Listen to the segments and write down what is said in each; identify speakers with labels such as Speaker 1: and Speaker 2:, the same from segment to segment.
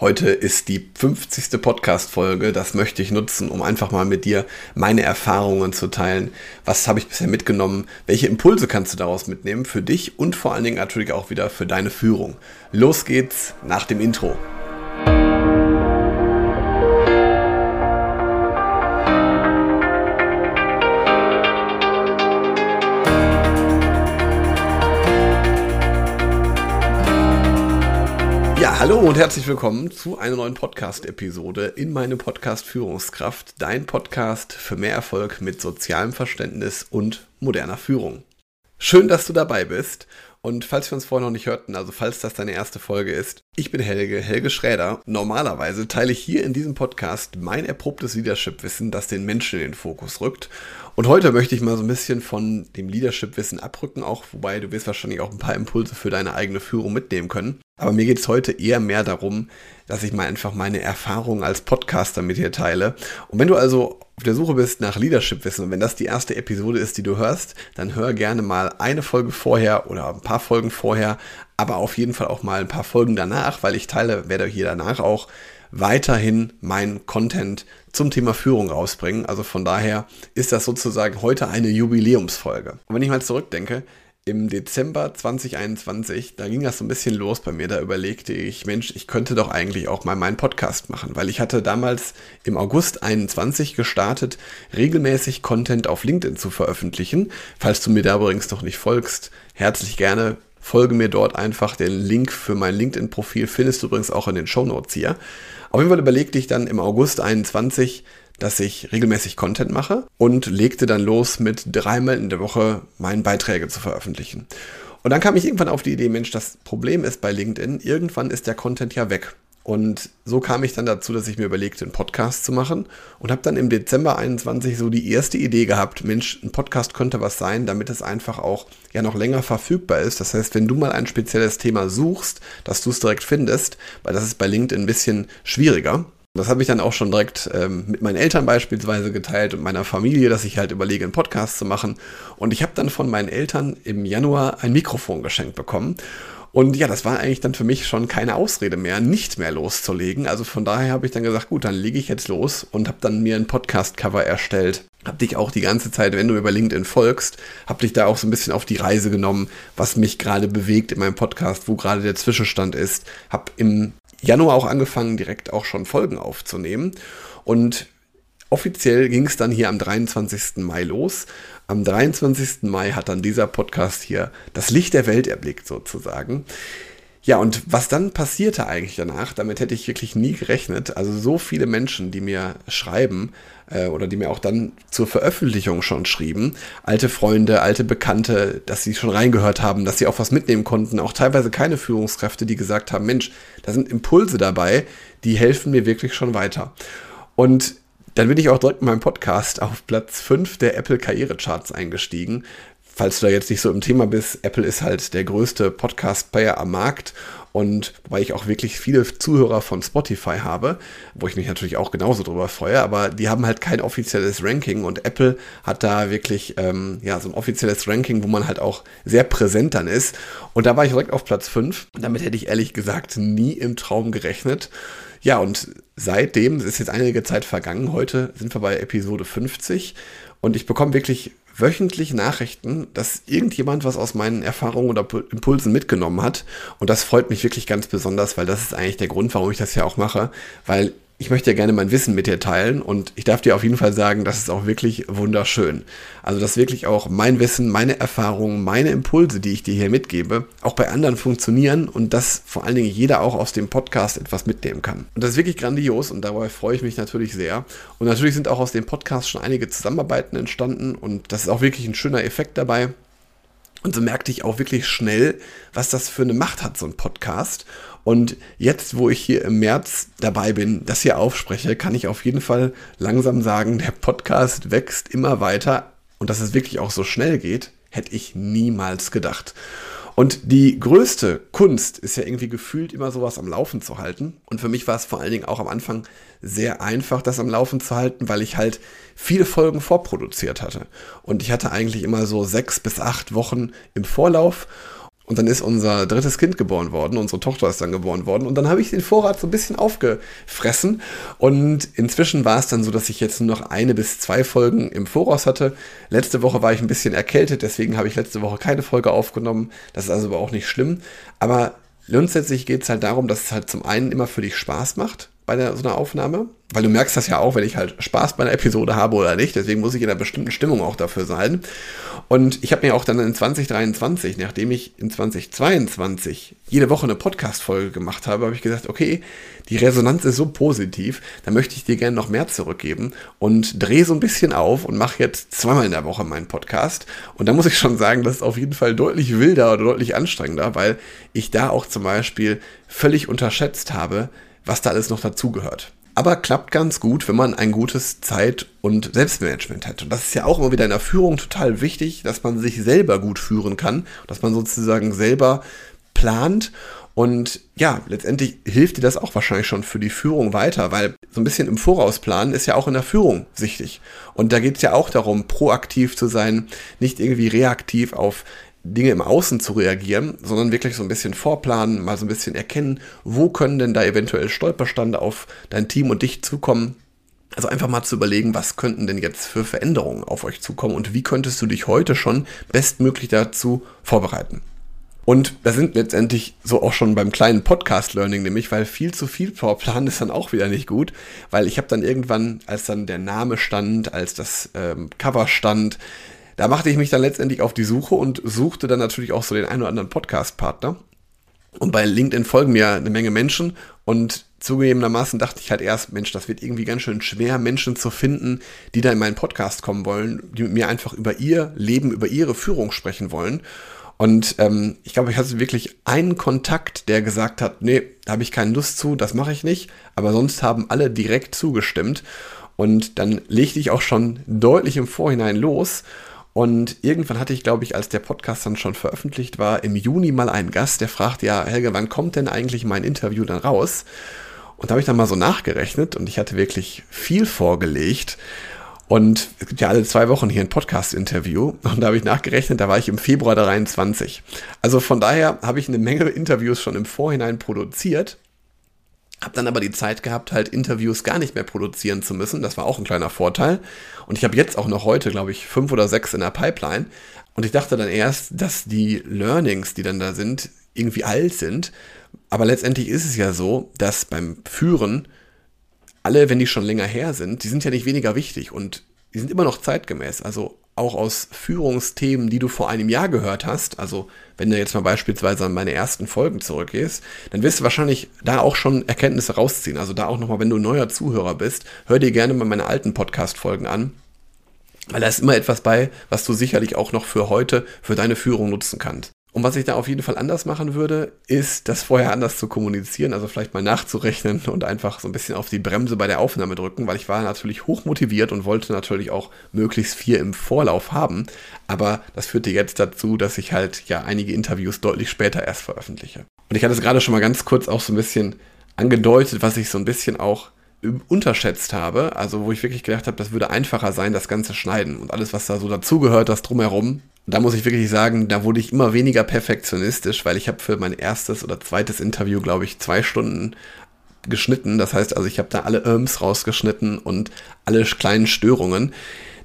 Speaker 1: Heute ist die 50. Podcast-Folge. Das möchte ich nutzen, um einfach mal mit dir meine Erfahrungen zu teilen. Was habe ich bisher mitgenommen? Welche Impulse kannst du daraus mitnehmen für dich und vor allen Dingen natürlich auch wieder für deine Führung? Los geht's nach dem Intro. Hallo und herzlich willkommen zu einer neuen Podcast-Episode in meinem Podcast Führungskraft, dein Podcast für mehr Erfolg mit sozialem Verständnis und moderner Führung. Schön, dass du dabei bist. Und falls wir uns vorher noch nicht hörten, also falls das deine erste Folge ist, ich bin Helge, Helge Schräder. Normalerweise teile ich hier in diesem Podcast mein erprobtes Leadership-Wissen, das den Menschen in den Fokus rückt. Und heute möchte ich mal so ein bisschen von dem Leadership-Wissen abrücken, auch wobei du wirst wahrscheinlich auch ein paar Impulse für deine eigene Führung mitnehmen können. Aber mir geht es heute eher mehr darum, dass ich mal einfach meine Erfahrungen als Podcaster mit dir teile. Und wenn du also auf der Suche bist nach Leadership-Wissen und wenn das die erste Episode ist, die du hörst, dann hör gerne mal eine Folge vorher oder ein paar Folgen vorher, aber auf jeden Fall auch mal ein paar Folgen danach, weil ich teile, werde hier danach auch weiterhin meinen Content zum Thema Führung rausbringen. Also von daher ist das sozusagen heute eine Jubiläumsfolge. Und wenn ich mal zurückdenke, im Dezember 2021, da ging das so ein bisschen los bei mir. Da überlegte ich, Mensch, ich könnte doch eigentlich auch mal meinen Podcast machen, weil ich hatte damals im August 21 gestartet, regelmäßig Content auf LinkedIn zu veröffentlichen. Falls du mir da übrigens noch nicht folgst, herzlich gerne folge mir dort einfach. Den Link für mein LinkedIn-Profil findest du übrigens auch in den Show Notes hier. Auf jeden Fall überlegte ich dann im August 21, dass ich regelmäßig Content mache und legte dann los mit dreimal in der Woche meinen Beiträge zu veröffentlichen. Und dann kam ich irgendwann auf die Idee, Mensch, das Problem ist bei LinkedIn, irgendwann ist der Content ja weg. Und so kam ich dann dazu, dass ich mir überlegte, einen Podcast zu machen und habe dann im Dezember 21 so die erste Idee gehabt, Mensch, ein Podcast könnte was sein, damit es einfach auch ja noch länger verfügbar ist. Das heißt, wenn du mal ein spezielles Thema suchst, dass du es direkt findest, weil das ist bei LinkedIn ein bisschen schwieriger. Das habe ich dann auch schon direkt ähm, mit meinen Eltern beispielsweise geteilt und meiner Familie, dass ich halt überlege, einen Podcast zu machen. Und ich habe dann von meinen Eltern im Januar ein Mikrofon geschenkt bekommen. Und ja, das war eigentlich dann für mich schon keine Ausrede mehr, nicht mehr loszulegen. Also von daher habe ich dann gesagt, gut, dann lege ich jetzt los und habe dann mir ein Podcast-Cover erstellt. Hab dich auch die ganze Zeit, wenn du über LinkedIn folgst, hab dich da auch so ein bisschen auf die Reise genommen, was mich gerade bewegt in meinem Podcast, wo gerade der Zwischenstand ist. Hab im Januar auch angefangen, direkt auch schon Folgen aufzunehmen. Und offiziell ging es dann hier am 23. Mai los. Am 23. Mai hat dann dieser Podcast hier das Licht der Welt erblickt sozusagen. Ja, und was dann passierte eigentlich danach, damit hätte ich wirklich nie gerechnet. Also so viele Menschen, die mir schreiben äh, oder die mir auch dann zur Veröffentlichung schon schrieben, alte Freunde, alte Bekannte, dass sie schon reingehört haben, dass sie auch was mitnehmen konnten, auch teilweise keine Führungskräfte, die gesagt haben, Mensch, da sind Impulse dabei, die helfen mir wirklich schon weiter. Und dann bin ich auch direkt in meinem Podcast auf Platz 5 der Apple Karrierecharts eingestiegen falls du da jetzt nicht so im Thema bist, Apple ist halt der größte Podcast-Player am Markt und weil ich auch wirklich viele Zuhörer von Spotify habe, wo ich mich natürlich auch genauso drüber freue, aber die haben halt kein offizielles Ranking und Apple hat da wirklich ähm, ja so ein offizielles Ranking, wo man halt auch sehr präsent dann ist. Und da war ich direkt auf Platz 5. Damit hätte ich ehrlich gesagt nie im Traum gerechnet. Ja, und seitdem, ist jetzt einige Zeit vergangen, heute sind wir bei Episode 50 und ich bekomme wirklich wöchentlich Nachrichten, dass irgendjemand was aus meinen Erfahrungen oder Impulsen mitgenommen hat. Und das freut mich wirklich ganz besonders, weil das ist eigentlich der Grund, warum ich das ja auch mache, weil ich möchte ja gerne mein Wissen mit dir teilen und ich darf dir auf jeden Fall sagen, das ist auch wirklich wunderschön. Also, dass wirklich auch mein Wissen, meine Erfahrungen, meine Impulse, die ich dir hier mitgebe, auch bei anderen funktionieren und dass vor allen Dingen jeder auch aus dem Podcast etwas mitnehmen kann. Und das ist wirklich grandios und dabei freue ich mich natürlich sehr. Und natürlich sind auch aus dem Podcast schon einige Zusammenarbeiten entstanden und das ist auch wirklich ein schöner Effekt dabei. Und so merkte ich auch wirklich schnell, was das für eine Macht hat, so ein Podcast. Und jetzt, wo ich hier im März dabei bin, das hier aufspreche, kann ich auf jeden Fall langsam sagen, der Podcast wächst immer weiter. Und dass es wirklich auch so schnell geht, hätte ich niemals gedacht. Und die größte Kunst ist ja irgendwie gefühlt immer sowas am Laufen zu halten. Und für mich war es vor allen Dingen auch am Anfang sehr einfach, das am Laufen zu halten, weil ich halt viele Folgen vorproduziert hatte. Und ich hatte eigentlich immer so sechs bis acht Wochen im Vorlauf Und dann ist unser drittes Kind geboren worden, unsere Tochter ist dann geboren worden. Und dann habe ich den Vorrat so ein bisschen aufgefressen. Und inzwischen war es dann so, dass ich jetzt nur noch eine bis zwei Folgen im Voraus hatte. Letzte Woche war ich ein bisschen erkältet, deswegen habe ich letzte Woche keine Folge aufgenommen. Das ist also aber auch nicht schlimm. Aber grundsätzlich geht es halt darum, dass es halt zum einen immer für dich Spaß macht bei der, so einer Aufnahme. Weil du merkst das ja auch, wenn ich halt Spaß bei einer Episode habe oder nicht. Deswegen muss ich in einer bestimmten Stimmung auch dafür sein. Und ich habe mir auch dann in 2023, nachdem ich in 2022 jede Woche eine Podcast-Folge gemacht habe, habe ich gesagt, okay, die Resonanz ist so positiv, da möchte ich dir gerne noch mehr zurückgeben und drehe so ein bisschen auf und mache jetzt zweimal in der Woche meinen Podcast. Und da muss ich schon sagen, das ist auf jeden Fall deutlich wilder oder deutlich anstrengender, weil ich da auch zum Beispiel völlig unterschätzt habe, was da alles noch dazugehört. Aber klappt ganz gut, wenn man ein gutes Zeit- und Selbstmanagement hat. Und das ist ja auch immer wieder in der Führung total wichtig, dass man sich selber gut führen kann, dass man sozusagen selber plant. Und ja, letztendlich hilft dir das auch wahrscheinlich schon für die Führung weiter, weil so ein bisschen im Voraus planen ist ja auch in der Führung wichtig. Und da geht es ja auch darum, proaktiv zu sein, nicht irgendwie reaktiv auf Dinge im Außen zu reagieren, sondern wirklich so ein bisschen vorplanen, mal so ein bisschen erkennen, wo können denn da eventuell Stolperstande auf dein Team und dich zukommen. Also einfach mal zu überlegen, was könnten denn jetzt für Veränderungen auf euch zukommen und wie könntest du dich heute schon bestmöglich dazu vorbereiten. Und da sind letztendlich so auch schon beim kleinen Podcast-Learning nämlich, weil viel zu viel Vorplan ist dann auch wieder nicht gut, weil ich habe dann irgendwann, als dann der Name stand, als das ähm, Cover stand, da machte ich mich dann letztendlich auf die Suche und suchte dann natürlich auch so den einen oder anderen Podcast-Partner. Und bei LinkedIn folgen mir eine Menge Menschen und zugegebenermaßen dachte ich halt erst, Mensch, das wird irgendwie ganz schön schwer, Menschen zu finden, die da in meinen Podcast kommen wollen, die mit mir einfach über ihr Leben, über ihre Führung sprechen wollen. Und ähm, ich glaube, ich hatte wirklich einen Kontakt, der gesagt hat, nee, da habe ich keine Lust zu, das mache ich nicht. Aber sonst haben alle direkt zugestimmt. Und dann legte ich auch schon deutlich im Vorhinein los und irgendwann hatte ich, glaube ich, als der Podcast dann schon veröffentlicht war, im Juni mal einen Gast, der fragt, ja, Helge, wann kommt denn eigentlich mein Interview dann raus? Und da habe ich dann mal so nachgerechnet und ich hatte wirklich viel vorgelegt. Und es gibt ja alle zwei Wochen hier ein Podcast-Interview. Und da habe ich nachgerechnet, da war ich im Februar 23. Also von daher habe ich eine Menge Interviews schon im Vorhinein produziert. Habe dann aber die Zeit gehabt, halt Interviews gar nicht mehr produzieren zu müssen. Das war auch ein kleiner Vorteil. Und ich habe jetzt auch noch heute, glaube ich, fünf oder sechs in der Pipeline. Und ich dachte dann erst, dass die Learnings, die dann da sind, irgendwie alt sind. Aber letztendlich ist es ja so, dass beim Führen alle, wenn die schon länger her sind, die sind ja nicht weniger wichtig und die sind immer noch zeitgemäß. Also auch aus Führungsthemen, die du vor einem Jahr gehört hast, also wenn du jetzt mal beispielsweise an meine ersten Folgen zurückgehst, dann wirst du wahrscheinlich da auch schon Erkenntnisse rausziehen. Also da auch nochmal, wenn du neuer Zuhörer bist, hör dir gerne mal meine alten Podcast-Folgen an. Weil da ist immer etwas bei, was du sicherlich auch noch für heute, für deine Führung nutzen kannst. Und was ich da auf jeden Fall anders machen würde, ist, das vorher anders zu kommunizieren, also vielleicht mal nachzurechnen und einfach so ein bisschen auf die Bremse bei der Aufnahme drücken, weil ich war natürlich hoch motiviert und wollte natürlich auch möglichst viel im Vorlauf haben. Aber das führte jetzt dazu, dass ich halt ja einige Interviews deutlich später erst veröffentliche. Und ich hatte es gerade schon mal ganz kurz auch so ein bisschen angedeutet, was ich so ein bisschen auch unterschätzt habe, also wo ich wirklich gedacht habe, das würde einfacher sein, das ganze Schneiden und alles, was da so dazugehört, das drumherum, da muss ich wirklich sagen, da wurde ich immer weniger perfektionistisch, weil ich habe für mein erstes oder zweites Interview, glaube ich, zwei Stunden geschnitten. Das heißt also, ich habe da alle Irms rausgeschnitten und alle kleinen Störungen.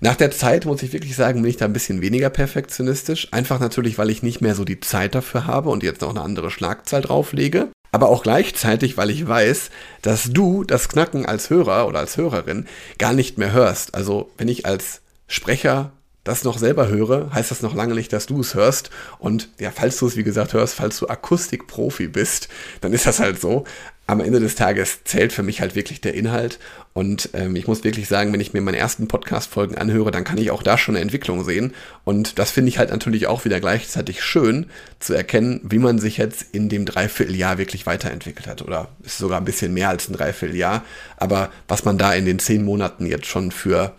Speaker 1: Nach der Zeit muss ich wirklich sagen, bin ich da ein bisschen weniger perfektionistisch. Einfach natürlich, weil ich nicht mehr so die Zeit dafür habe und jetzt noch eine andere Schlagzahl drauflege. Aber auch gleichzeitig, weil ich weiß, dass du das Knacken als Hörer oder als Hörerin gar nicht mehr hörst. Also wenn ich als Sprecher das noch selber höre, heißt das noch lange nicht, dass du es hörst. Und ja, falls du es wie gesagt hörst, falls du Akustikprofi bist, dann ist das halt so. Am Ende des Tages zählt für mich halt wirklich der Inhalt. Und ähm, ich muss wirklich sagen, wenn ich mir meine ersten Podcast-Folgen anhöre, dann kann ich auch da schon eine Entwicklung sehen. Und das finde ich halt natürlich auch wieder gleichzeitig schön zu erkennen, wie man sich jetzt in dem Dreivierteljahr wirklich weiterentwickelt hat. Oder ist sogar ein bisschen mehr als ein Dreivierteljahr. Aber was man da in den zehn Monaten jetzt schon für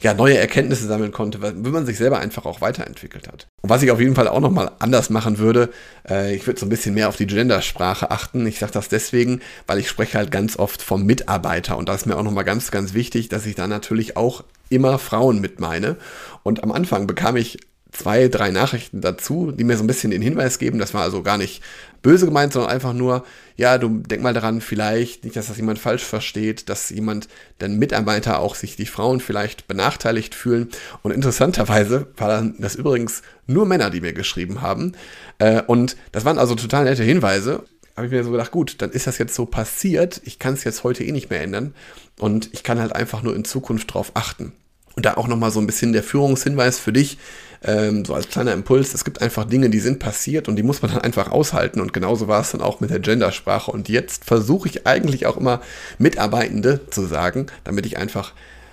Speaker 1: ja, neue Erkenntnisse sammeln konnte, wenn man sich selber einfach auch weiterentwickelt hat. Und was ich auf jeden Fall auch nochmal anders machen würde, äh, ich würde so ein bisschen mehr auf die Gendersprache achten. Ich sage das deswegen, weil ich spreche halt ganz oft vom Mitarbeiter und da ist mir auch nochmal ganz, ganz wichtig, dass ich da natürlich auch immer Frauen mit meine. Und am Anfang bekam ich zwei, drei Nachrichten dazu, die mir so ein bisschen den Hinweis geben. Das war also gar nicht böse gemeint, sondern einfach nur, ja, du denk mal daran, vielleicht, nicht, dass das jemand falsch versteht, dass jemand, dann Mitarbeiter auch sich die Frauen vielleicht benachteiligt fühlen. Und interessanterweise waren das übrigens nur Männer, die mir geschrieben haben. Äh, und das waren also total nette Hinweise habe ich mir so gedacht, gut, dann ist das jetzt so passiert. Ich kann es jetzt heute eh nicht mehr ändern. Und ich kann halt einfach nur in Zukunft drauf achten. Und da auch nochmal so ein bisschen der Führungshinweis für dich, ähm, so als kleiner Impuls. Es gibt einfach Dinge, die sind passiert und die muss man dann einfach aushalten. Und genauso war es dann auch mit der Gendersprache. Und jetzt versuche ich eigentlich auch immer Mitarbeitende zu sagen, damit ich einfach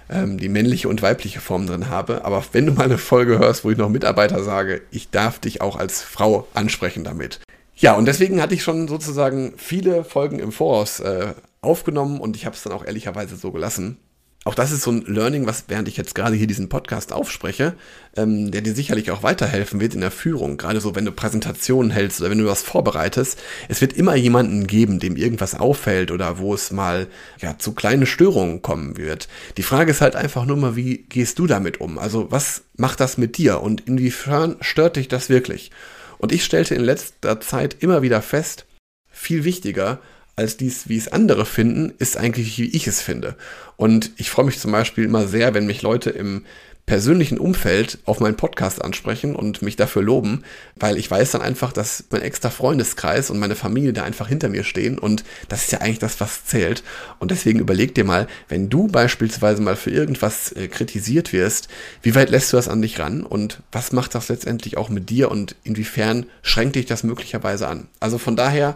Speaker 1: ähm, die männliche und weibliche Form drin habe. Aber wenn du mal eine Folge hörst, wo ich noch Mitarbeiter sage, ich darf dich auch als Frau ansprechen damit. Ja, und deswegen hatte ich schon sozusagen viele Folgen im Voraus äh, aufgenommen und ich habe es dann auch ehrlicherweise so gelassen. Auch das ist so ein Learning, was während ich jetzt gerade hier diesen Podcast aufspreche, ähm, der dir sicherlich auch weiterhelfen wird in der Führung. Gerade so, wenn du Präsentationen hältst oder wenn du was vorbereitest. Es wird immer jemanden geben, dem irgendwas auffällt oder wo es mal ja, zu kleinen Störungen kommen wird. Die Frage ist halt einfach nur mal, wie gehst du damit um? Also was macht das mit dir und inwiefern stört dich das wirklich? Und ich stellte in letzter Zeit immer wieder fest, viel wichtiger als dies, wie es andere finden, ist eigentlich, wie ich es finde. Und ich freue mich zum Beispiel immer sehr, wenn mich Leute im persönlichen Umfeld auf meinen Podcast ansprechen und mich dafür loben, weil ich weiß dann einfach, dass mein extra Freundeskreis und meine Familie da einfach hinter mir stehen und das ist ja eigentlich das, was zählt. Und deswegen überleg dir mal, wenn du beispielsweise mal für irgendwas äh, kritisiert wirst, wie weit lässt du das an dich ran und was macht das letztendlich auch mit dir und inwiefern schränkt dich das möglicherweise an? Also von daher,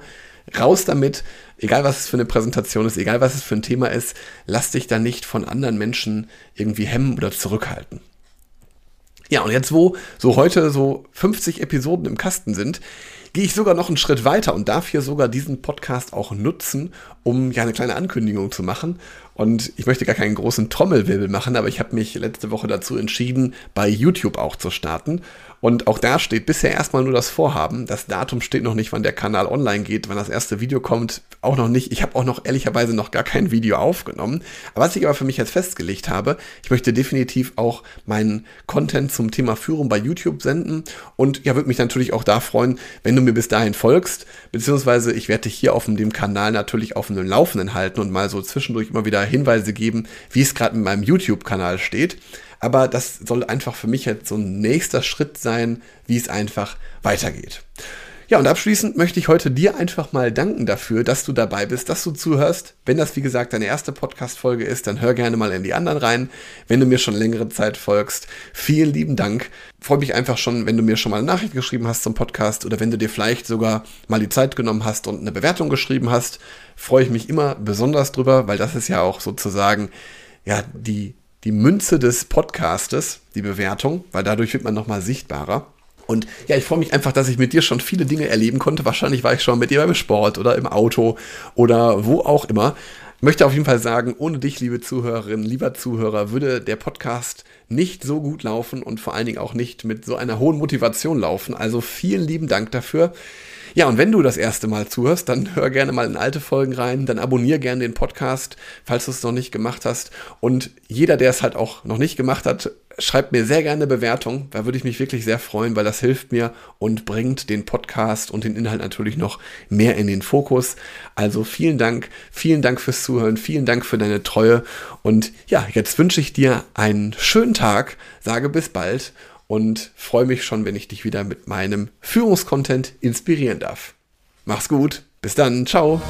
Speaker 1: raus damit, egal was es für eine Präsentation ist, egal was es für ein Thema ist, lass dich da nicht von anderen Menschen irgendwie hemmen oder zurückhalten. Ja, und jetzt, wo so heute so 50 Episoden im Kasten sind, gehe ich sogar noch einen Schritt weiter und darf hier sogar diesen Podcast auch nutzen, um ja eine kleine Ankündigung zu machen. Und ich möchte gar keinen großen Trommelwirbel machen, aber ich habe mich letzte Woche dazu entschieden, bei YouTube auch zu starten. Und auch da steht bisher erstmal nur das Vorhaben. Das Datum steht noch nicht, wann der Kanal online geht, wann das erste Video kommt, auch noch nicht. Ich habe auch noch ehrlicherweise noch gar kein Video aufgenommen. Aber was ich aber für mich jetzt festgelegt habe, ich möchte definitiv auch meinen Content zum Thema Führung bei YouTube senden. Und ja, würde mich natürlich auch da freuen, wenn du mir bis dahin folgst. Beziehungsweise ich werde dich hier auf dem Kanal natürlich auf dem Laufenden halten und mal so zwischendurch immer wieder Hinweise geben, wie es gerade mit meinem YouTube-Kanal steht. Aber das soll einfach für mich jetzt so ein nächster Schritt sein, wie es einfach weitergeht. Ja, und abschließend möchte ich heute dir einfach mal danken dafür, dass du dabei bist, dass du zuhörst. Wenn das, wie gesagt, deine erste Podcast-Folge ist, dann hör gerne mal in die anderen rein. Wenn du mir schon längere Zeit folgst, vielen lieben Dank. Freue mich einfach schon, wenn du mir schon mal eine Nachricht geschrieben hast zum Podcast oder wenn du dir vielleicht sogar mal die Zeit genommen hast und eine Bewertung geschrieben hast. Freue ich mich immer besonders drüber, weil das ist ja auch sozusagen ja die die Münze des Podcastes, die Bewertung, weil dadurch wird man nochmal sichtbarer. Und ja, ich freue mich einfach, dass ich mit dir schon viele Dinge erleben konnte. Wahrscheinlich war ich schon mit dir beim Sport oder im Auto oder wo auch immer. Ich möchte auf jeden Fall sagen, ohne dich, liebe Zuhörerin, lieber Zuhörer, würde der Podcast nicht so gut laufen und vor allen Dingen auch nicht mit so einer hohen Motivation laufen. Also vielen lieben Dank dafür. Ja, und wenn du das erste Mal zuhörst, dann hör gerne mal in alte Folgen rein, dann abonniere gerne den Podcast, falls du es noch nicht gemacht hast. Und jeder, der es halt auch noch nicht gemacht hat, schreibt mir sehr gerne eine Bewertung. Da würde ich mich wirklich sehr freuen, weil das hilft mir und bringt den Podcast und den Inhalt natürlich noch mehr in den Fokus. Also vielen Dank, vielen Dank fürs Zuhören, vielen Dank für deine Treue. Und ja, jetzt wünsche ich dir einen schönen Tag, sage bis bald und freue mich schon, wenn ich dich wieder mit meinem Führungskontent inspirieren darf. Mach's gut, bis dann, ciao.